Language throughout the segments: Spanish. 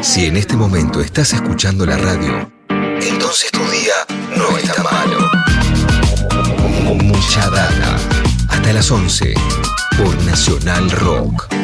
Si en este momento estás escuchando la radio, entonces tu día no está malo. Mucha data. Hasta las 11 por Nacional Rock.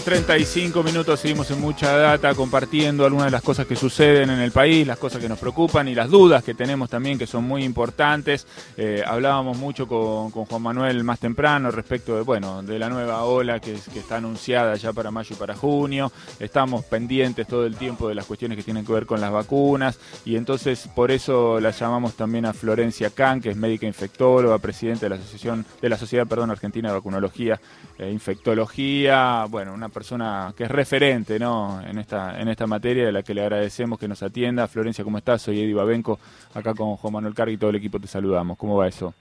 35 minutos, seguimos en mucha data compartiendo algunas de las cosas que suceden en el país, las cosas que nos preocupan y las dudas que tenemos también que son muy importantes. Eh, hablábamos mucho con, Juan Manuel más temprano respecto de, bueno, de la nueva ola que, está anunciada ya para mayo y para junio. Estamos pendientes todo el tiempo de las cuestiones que tienen que ver con las vacunas y entonces por eso la llamamos también a Florencia Can, que es médica infectóloga, presidente de la Asociación de la Sociedad perdón, Argentina de Vacunología e Infectología. Bueno, una persona que es referente ¿no? en, esta, en esta materia, de la que le agradecemos que nos atienda. Florencia, ¿cómo estás? Soy Eddie Babenco, acá con Juan Manuel Cargui y todo el equipo te saludamos. ¿Cómo va eso?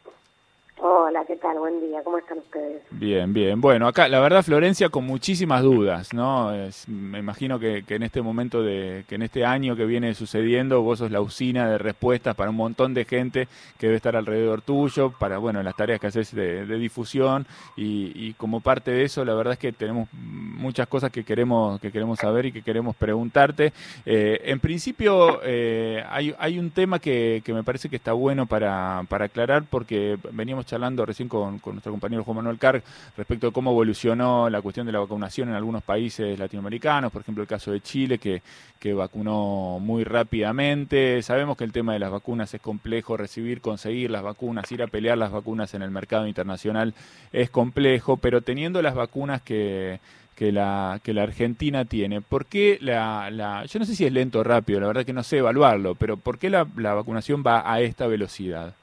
¿Qué tal? Buen día, ¿cómo están ustedes? Bien, bien. Bueno, acá la verdad Florencia con muchísimas dudas, ¿no? me imagino que, en este momento de, que en este año que viene sucediendo, vos sos la usina de respuestas para un montón de gente que debe estar alrededor tuyo, para, bueno, las tareas que haces de, difusión y, como parte de eso, la verdad es que tenemos muchas cosas que queremos, que queremos saber y que queremos preguntarte. Eh, en principio, eh, hay, hay un tema que, que me parece que está bueno para, para aclarar porque veníamos charlando recién con, nuestro compañero Juan Manuel Carg respecto de cómo evolucionó la cuestión de la vacunación en algunos países latinoamericanos, por ejemplo el caso de Chile que, que vacunó muy rápidamente. Sabemos que el tema de las vacunas es complejo, recibir, conseguir las vacunas, ir a pelear las vacunas en el mercado internacional es complejo, pero teniendo las vacunas que que la, que la Argentina tiene. ¿Por qué la, la, yo no sé si es lento o rápido, la verdad que no sé evaluarlo, pero ¿por qué la, la vacunación va a esta velocidad?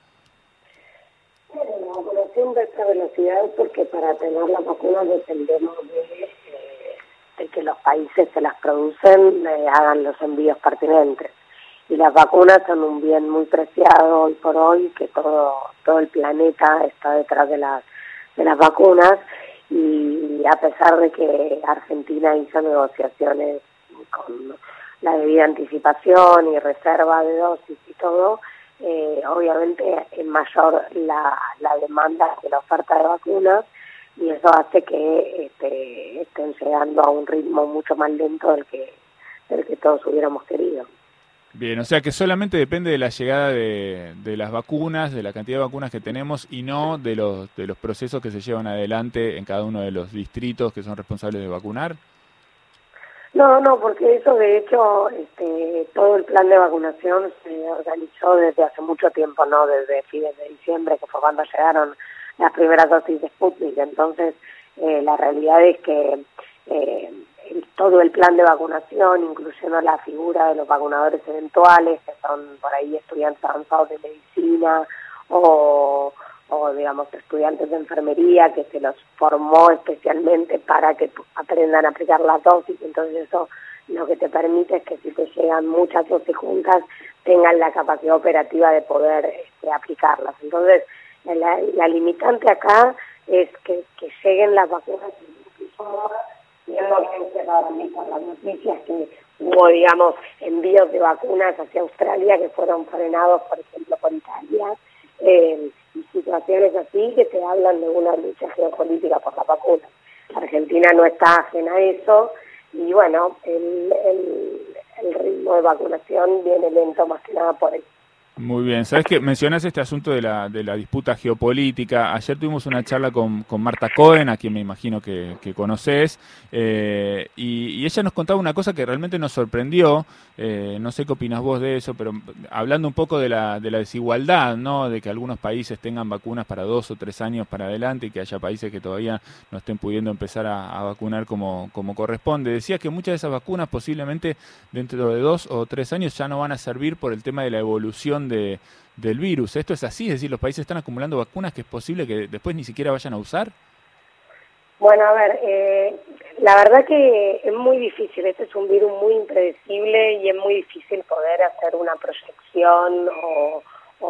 De esta velocidad porque para tener las vacunas dependemos de, eh, que los países que las producen eh, hagan los envíos pertinentes. Y las vacunas son un bien muy preciado hoy por hoy, que todo, todo el planeta está detrás de las, de las vacunas y a pesar de que Argentina hizo negociaciones con la debida anticipación y reserva de dosis y todo, eh, obviamente es mayor la, la demanda de la oferta de vacunas y eso hace que este, estén llegando a un ritmo mucho más lento del que, del que todos hubiéramos querido. Bien, o sea que solamente depende de la llegada de, de, las vacunas, de la cantidad de vacunas que tenemos y no de los, de los procesos que se llevan adelante en cada uno de los distritos que son responsables de vacunar. No, no, porque eso de hecho, este, todo el plan de vacunación se organizó desde hace mucho tiempo, ¿no? Desde fines de diciembre, que fue cuando llegaron las primeras dosis de Sputnik. Entonces, eh, la realidad es que eh, todo el plan de vacunación, incluyendo la figura de los vacunadores eventuales, que son por ahí estudiantes avanzados de medicina o o digamos estudiantes de enfermería que se los formó especialmente para que aprendan a aplicar las dosis, entonces eso lo que te permite es que si te llegan muchas dosis juntas tengan la capacidad operativa de poder este, aplicarlas. Entonces la, limitante acá es que, lleguen las vacunas viendo que las noticias que hubo, digamos, envíos de vacunas hacia Australia que fueron frenados, por ejemplo, por Italia. Eh, situaciones así que te hablan de una lucha geopolítica por la vacuna. Argentina no está ajena a eso y bueno, el, el, el ritmo de vacunación viene lento más que nada por eso. Muy bien, sabes que mencionas este asunto de la, de la disputa geopolítica. Ayer tuvimos una charla con, con Marta Cohen, a quien me imagino que, conoces, eh, y, ella nos contaba una cosa que realmente nos sorprendió. Eh, no sé qué opinas vos de eso, pero hablando un poco de la, de la desigualdad, ¿no? De que algunos países tengan vacunas para dos o tres años para adelante y que haya países que todavía no estén pudiendo empezar a, vacunar como, como corresponde. Decía que muchas de esas vacunas posiblemente dentro de dos o tres años ya no van a servir por el tema de la evolución de, del virus. ¿Esto es así? Es decir, los países están acumulando vacunas que es posible que después ni siquiera vayan a usar. Bueno, a ver, eh, la verdad que es muy difícil, este es un virus muy impredecible y es muy difícil poder hacer una proyección o,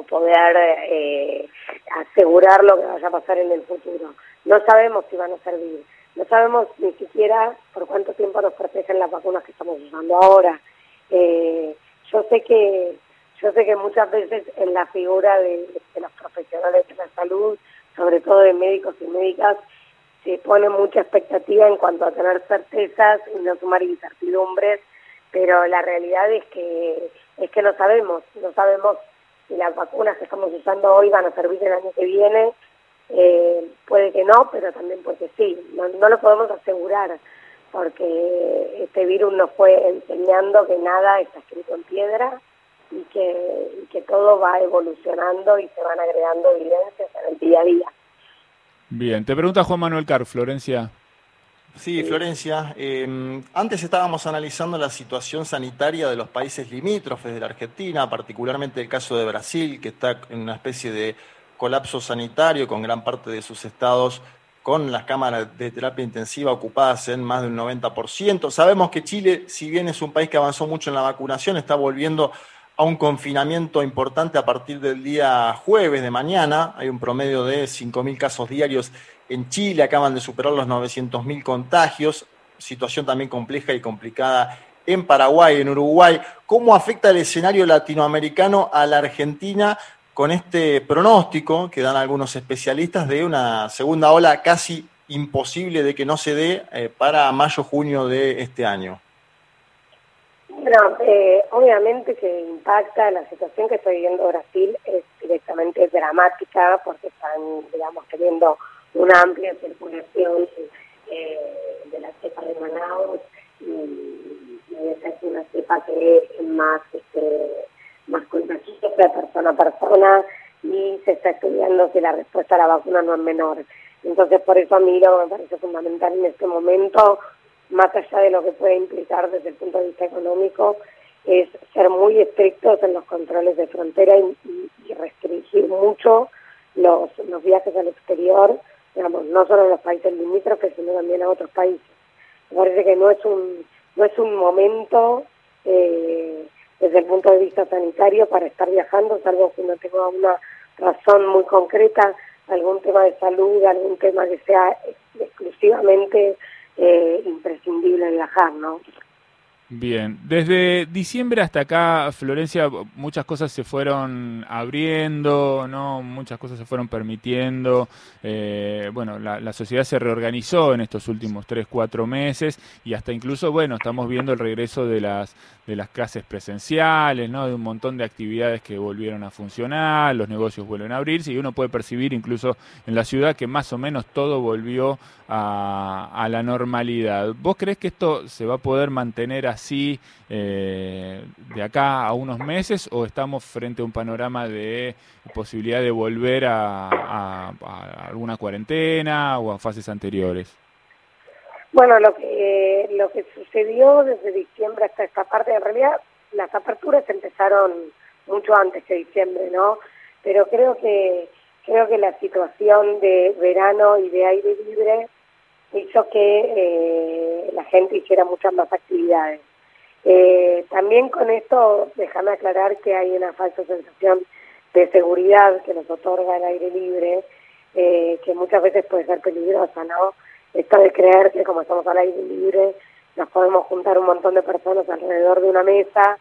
poder eh, asegurar lo que vaya a pasar en el futuro. no sabemos si van a servir. No sabemos ni siquiera por cuánto tiempo nos protegen las vacunas que estamos usando ahora. Eh, yo sé que yo sé que muchas veces en la figura de, los profesionales de la salud, sobre todo de médicos y médicas, se pone mucha expectativa en cuanto a tener certezas y no sumar incertidumbres, pero la realidad es que es que no sabemos, no sabemos. Si las vacunas que estamos usando hoy van a servir el año que viene, eh, puede que no, pero también puede que sí, no, no lo podemos asegurar porque este virus nos fue enseñando que nada está escrito en piedra y que, que todo va evolucionando y se van agregando evidencias en el día a día. Bien, te pregunta Juan Manuel Car, Florencia. Sí, Florencia, em, antes estábamos analizando la situación sanitaria de los países limítrofes de la Argentina, particularmente el caso de Brasil, que está en una especie de colapso sanitario con gran parte de sus estados con las cámaras de terapia intensiva ocupadas en más de un 90%. Sabemos que Chile, si bien es un país que avanzó mucho en la vacunación, está volviendo a un confinamiento importante a partir del día jueves de mañana. Hay un promedio de 5.000 casos diarios en Chile, acaban de superar los 900.000 contagios, situación también compleja y complicada en Paraguay, en Uruguay. ¿Cómo afecta el escenario latinoamericano a la Argentina con este pronóstico que dan algunos especialistas de una segunda ola casi imposible de que no se dé eh, para mayo-junio de este año? Bueno, eh, obviamente que impacta la situación que está viviendo Brasil es directamente dramática porque están, digamos, teniendo una amplia circulación eh, de la cepa de Manaus y, esa es una cepa que es más este, más contagiosa persona a persona y se está estudiando que la respuesta a la vacuna no es menor. Entonces, por eso a mí lo que me parece fundamental en este momento, más allá de lo que puede implicar desde el punto de vista económico, es ser muy estrictos en los controles de frontera y, restringir mucho los, los viajes al exterior, digamos, no solo a los países limítrofes, sino también a otros países. Me parece que no es un, no es un momento eh, desde el punto de vista sanitario para estar viajando, salvo que no tenga una razón muy concreta, algún tema de salud, algún tema que sea exclusivamente eh, imprescindible viajar, ¿no? Bien, desde diciembre hasta acá, Florencia, muchas cosas se fueron abriendo, no, muchas cosas se fueron permitiendo. Eh, bueno, la, sociedad se reorganizó en estos últimos tres, cuatro meses y hasta incluso, bueno, estamos viendo el regreso de las de las clases presenciales, ¿no? De un montón de actividades que volvieron a funcionar, los negocios vuelven a abrirse y uno puede percibir incluso en la ciudad que más o menos todo volvió a, a la normalidad. ¿Vos crees que esto se va a poder mantener así? Así eh, de acá a unos meses o estamos frente a un panorama de posibilidad de volver a, alguna cuarentena o a fases anteriores? Bueno, lo que, lo que sucedió desde diciembre hasta esta parte, en realidad las aperturas empezaron mucho antes que diciembre, ¿no? Pero creo que creo que la situación de verano y de aire libre hizo que eh, la gente hiciera muchas más actividades. Eh, también con esto, déjame aclarar que hay una falsa sensación de seguridad que nos otorga el aire libre, eh, que muchas veces puede ser peligrosa, ¿no? Esto de creer que como estamos al aire libre nos podemos juntar un montón de personas alrededor de una mesa.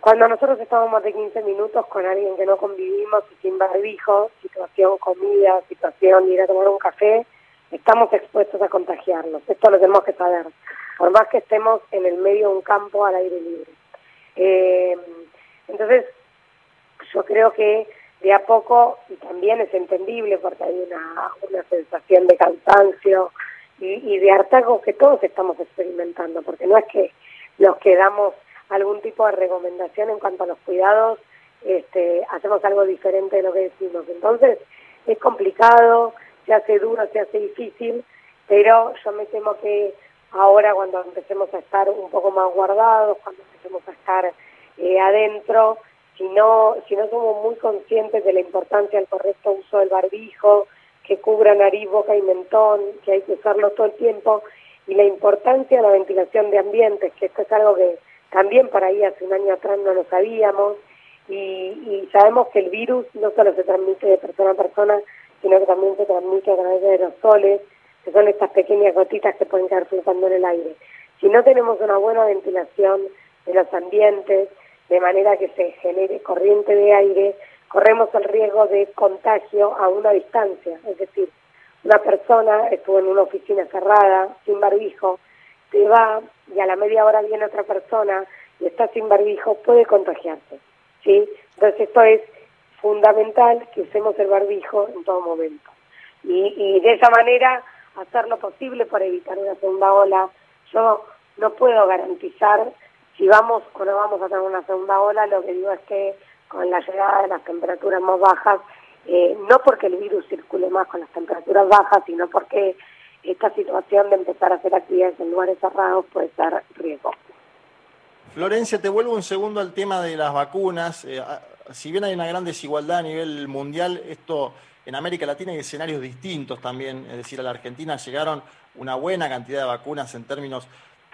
Cuando nosotros estamos más de 15 minutos con alguien que no convivimos y sin barbijo, situación comida, situación ir a tomar un café, estamos expuestos a contagiarnos. Esto lo tenemos que saber por más que estemos en el medio de un campo al aire libre. Eh, entonces, yo creo que de a poco, y también es entendible porque hay una, una sensación de cansancio y, de hartazgo que todos estamos experimentando, porque no es que los que damos algún tipo de recomendación en cuanto a los cuidados, este, hacemos algo diferente de lo que decimos. Entonces, es complicado, se hace duro, se hace difícil, pero yo me temo que ahora cuando empecemos a estar un poco más guardados, cuando empecemos a estar eh, adentro, si no, si no somos muy conscientes de la importancia del correcto uso del barbijo, que cubra nariz, boca y mentón, que hay que usarlo todo el tiempo, y la importancia de la ventilación de ambientes, que esto es algo que también por ahí hace un año atrás no lo sabíamos, y, y sabemos que el virus no solo se transmite de persona a persona, sino que también se transmite a través de aerosoles, que son estas pequeñas gotitas que pueden quedar flotando en el aire. Si no tenemos una buena ventilación de los ambientes, de manera que se genere corriente de aire, corremos el riesgo de contagio a una distancia. Es decir, una persona estuvo en una oficina cerrada, sin barbijo, se va y a la media hora viene otra persona y está sin barbijo, puede contagiarse. ¿sí? Entonces esto es fundamental que usemos el barbijo en todo momento. Y, y de esa manera hacer lo posible para evitar una segunda ola. Yo no puedo garantizar si vamos o no vamos a tener una segunda ola, lo que digo es que con la llegada de las temperaturas más bajas, eh, no porque el virus circule más con las temperaturas bajas, sino porque esta situación de empezar a hacer actividades en lugares cerrados puede ser riesgo. Florencia, te vuelvo un segundo al tema de las vacunas. Eh, si bien hay una gran desigualdad a nivel mundial, esto en América Latina hay escenarios distintos también, es decir, a la Argentina llegaron una buena cantidad de vacunas en términos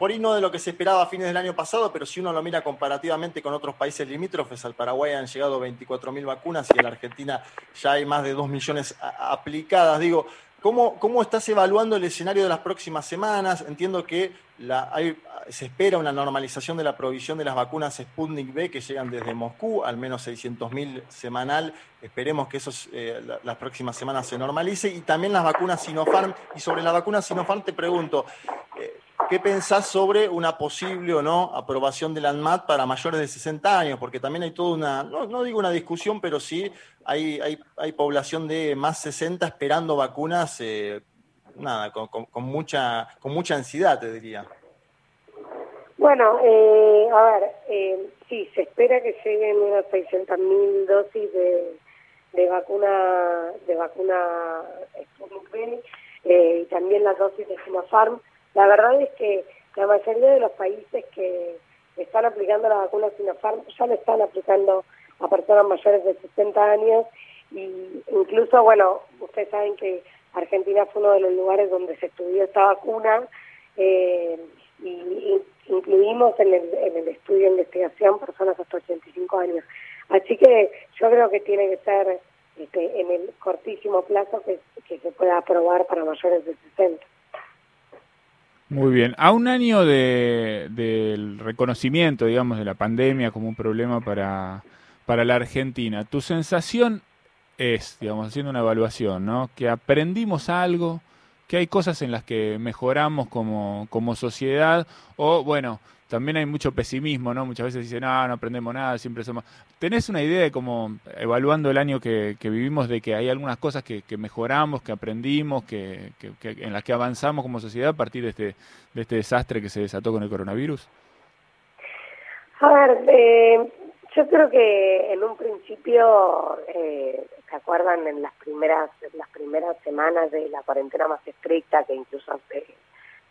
por ahí no de lo que se esperaba a fines del año pasado, pero si uno lo mira comparativamente con otros países limítrofes, al Paraguay han llegado 24.000 vacunas y en la Argentina ya hay más de 2 millones aplicadas. Digo, ¿cómo, ¿cómo estás evaluando el escenario de las próximas semanas? Entiendo que se espera una normalización de la provisión de las vacunas Sputnik B que llegan desde Moscú, al menos 600.000 semanal. Esperemos que eso eh, las próximas semanas se normalice. Y también las vacunas Sinopharm. Y sobre la vacuna Sinopharm te pregunto, eh, ¿Qué pensás sobre una posible o no aprobación del ANMAT para mayores de 60 años? Porque también hay toda una, no, digo una discusión, pero sí hay, hay, población de más 60 esperando vacunas, eh, nada, con, mucha, con mucha ansiedad, te diría. Bueno, eh, a ver, eh, sí, se espera que lleguen unas 600.000 dosis de, de vacuna de vacuna Sputnik eh, y también las dosis de Sinopharm la verdad es que la mayoría de los países que están aplicando la vacuna Sinopharm ya lo están aplicando a personas mayores de 60 años y incluso, bueno, ustedes saben que Argentina fue uno de los lugares donde se estudió esta vacuna eh, y, incluimos en el, en el estudio de investigación personas hasta 85 años. Así que yo creo que tiene que ser este, en el cortísimo plazo que, que se pueda aprobar para mayores de 60. Muy bien. A un año del reconocimiento, digamos, de la pandemia como un problema para, para la Argentina, ¿tu sensación es, digamos, haciendo una evaluación, ¿no? Que aprendimos algo, que hay cosas en las que mejoramos como, como sociedad, o bueno, también hay mucho pesimismo, ¿no? Muchas veces dicen, no, no aprendemos nada, siempre somos... ¿Tenés una idea de cómo, evaluando el año que, vivimos, de que hay algunas cosas que, mejoramos, que aprendimos, que, en las que avanzamos como sociedad a partir de este, de este desastre que se desató con el coronavirus? A ver, eh, yo creo que en un principio, eh, ¿se acuerdan en las primeras, las primeras semanas de la cuarentena más estricta, que incluso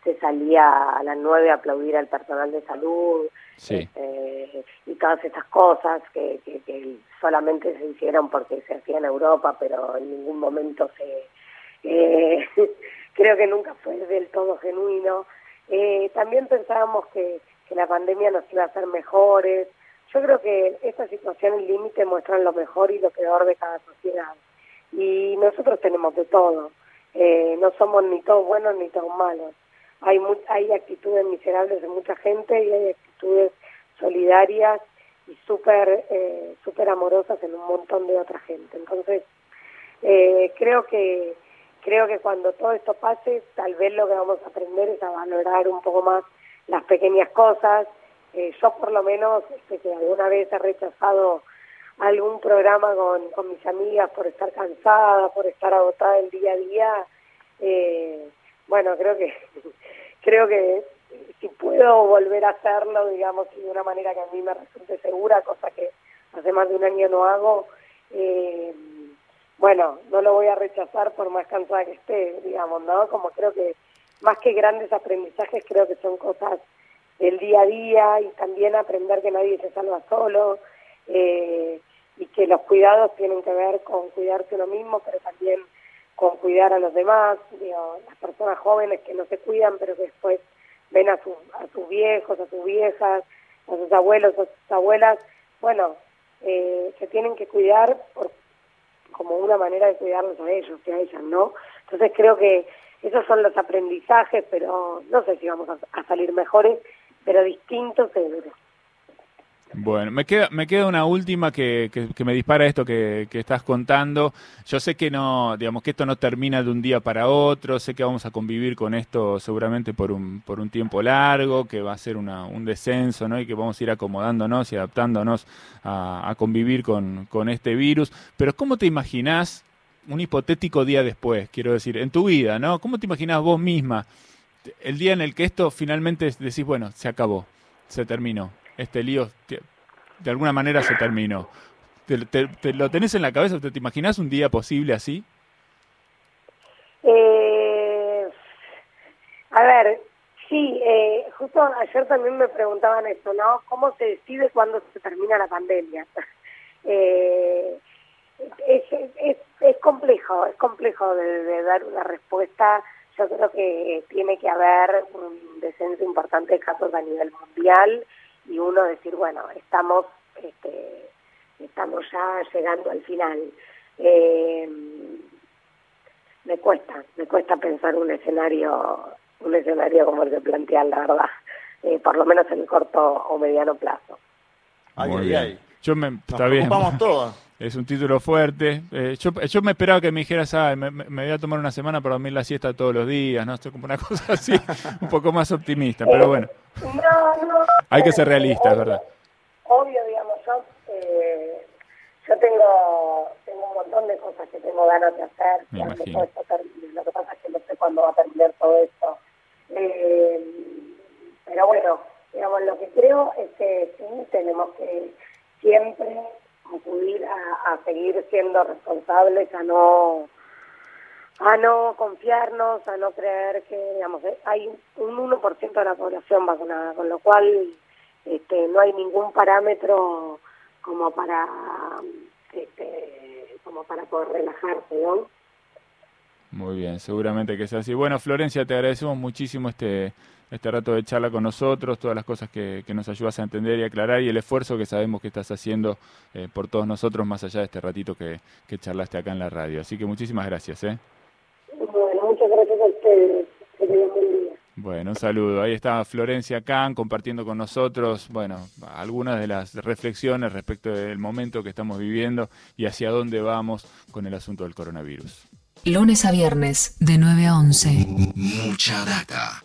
se salía a las nueve a aplaudir al personal de salud este, y todas estas cosas que, que, solamente se hicieron porque se hacía en Europa, pero en ningún momento se... Eh, creo que nunca fue del todo genuino. Eh, también pensábamos que, que la pandemia nos iba a hacer mejores. Yo creo que esta situación límite muestran lo mejor y lo peor de cada sociedad. Y nosotros tenemos de todo. Eh, no somos ni todos buenos ni todos malos hay, hay actitudes miserables de mucha gente y hay actitudes solidarias y súper eh, super amorosas en un montón de otra gente. Entonces, eh, creo que creo que cuando todo esto pase, tal vez lo que vamos a aprender es a valorar un poco más las pequeñas cosas. Eh, yo por lo menos, este, que alguna vez he rechazado algún programa con, con mis amigas por estar cansada, por estar agotada el día a día, eh, bueno, creo que creo que si puedo volver a hacerlo, digamos, de una manera que a mí me resulte segura, cosa que hace más de un año no hago, eh, bueno, no lo voy a rechazar por más cansada que esté, digamos, ¿no? Como creo que más que grandes aprendizajes, creo que son cosas del día a día y también aprender que nadie se salva solo eh, y que los cuidados tienen que ver con cuidarse uno mismo, pero también con cuidar a los demás, digo, las personas jóvenes que no se cuidan, pero que después ven a, a sus viejos, a sus viejas, a sus abuelos, a sus abuelas, bueno, eh, se tienen que cuidar por, como una manera de cuidarlos a ellos y a ellas, ¿no? Entonces creo que esos son los aprendizajes, pero no sé si vamos a, salir mejores, pero distintos seguro. Bueno, me queda, me queda una última que, que, me dispara esto que, que, estás contando. Yo sé que no, digamos que esto no termina de un día para otro, sé que vamos a convivir con esto seguramente por un, por un tiempo largo, que va a ser una, un descenso, ¿no? Y que vamos a ir acomodándonos y adaptándonos a, convivir con, con este virus. Pero ¿cómo te imaginás un hipotético día después, quiero decir, en tu vida, ¿no? ¿Cómo te imaginas vos misma el día en el que esto finalmente decís, bueno, se acabó, se terminó, este lío de alguna manera se terminó? ¿Te, lo tenés en la cabeza? ¿Te, te imaginas un día posible así? Eh, a ver, sí, eh, justo ayer también me preguntaban esto, ¿no? ¿Cómo se decide cuándo se termina la pandemia? eh, es, es, es complejo, es complejo de, dar una respuesta. Yo creo que tiene que haber un descenso importante de casos a nivel mundial y uno decir, bueno, estamos, este, estamos ya llegando al final. Eh, me cuesta, me cuesta pensar un escenario, un escenario como el que plantean, la verdad, eh, por lo menos en el corto o mediano plazo. Muy bien. Yo me, está bien. todos. Es un título fuerte. Eh, yo, yo, me esperaba que me dijeras, ah, me, me, voy a tomar una semana para dormir la siesta todos los días, ¿no? Estoy como una cosa así, un poco más optimista, pero bueno. No, no. Hay que ser realista, es verdad. Obvio, digamos, yo, eh, yo tengo, tengo un montón de cosas que tengo ganas de hacer. Me imagino. Lo que pasa es que no sé cuándo va a terminar todo esto. Eh, pero bueno, digamos, lo que creo es que sí tenemos que siempre acudir a, seguir siendo responsables, a no a no confiarnos, a no creer que, digamos, eh, hay un 1% de la población vacunada, con lo cual este, no hay ningún parámetro como para este, como para poder relajarse, ¿no? Muy bien, seguramente que sea así. Bueno, Florencia, te agradecemos muchísimo este este rato de charla con nosotros, todas las cosas que, nos ayudas a entender y aclarar y el esfuerzo que sabemos que estás haciendo eh, por todos nosotros más allá de este ratito que, charlaste acá en la radio. Así que muchísimas gracias. ¿eh? Bueno, muchas gracias a ustedes. Bueno, un saludo. Ahí está Florencia Kahn compartiendo con nosotros, bueno, algunas de las reflexiones respecto del momento que estamos viviendo y hacia dónde vamos con el asunto del coronavirus. Lunes a viernes, de 9 a 11. Mucha data.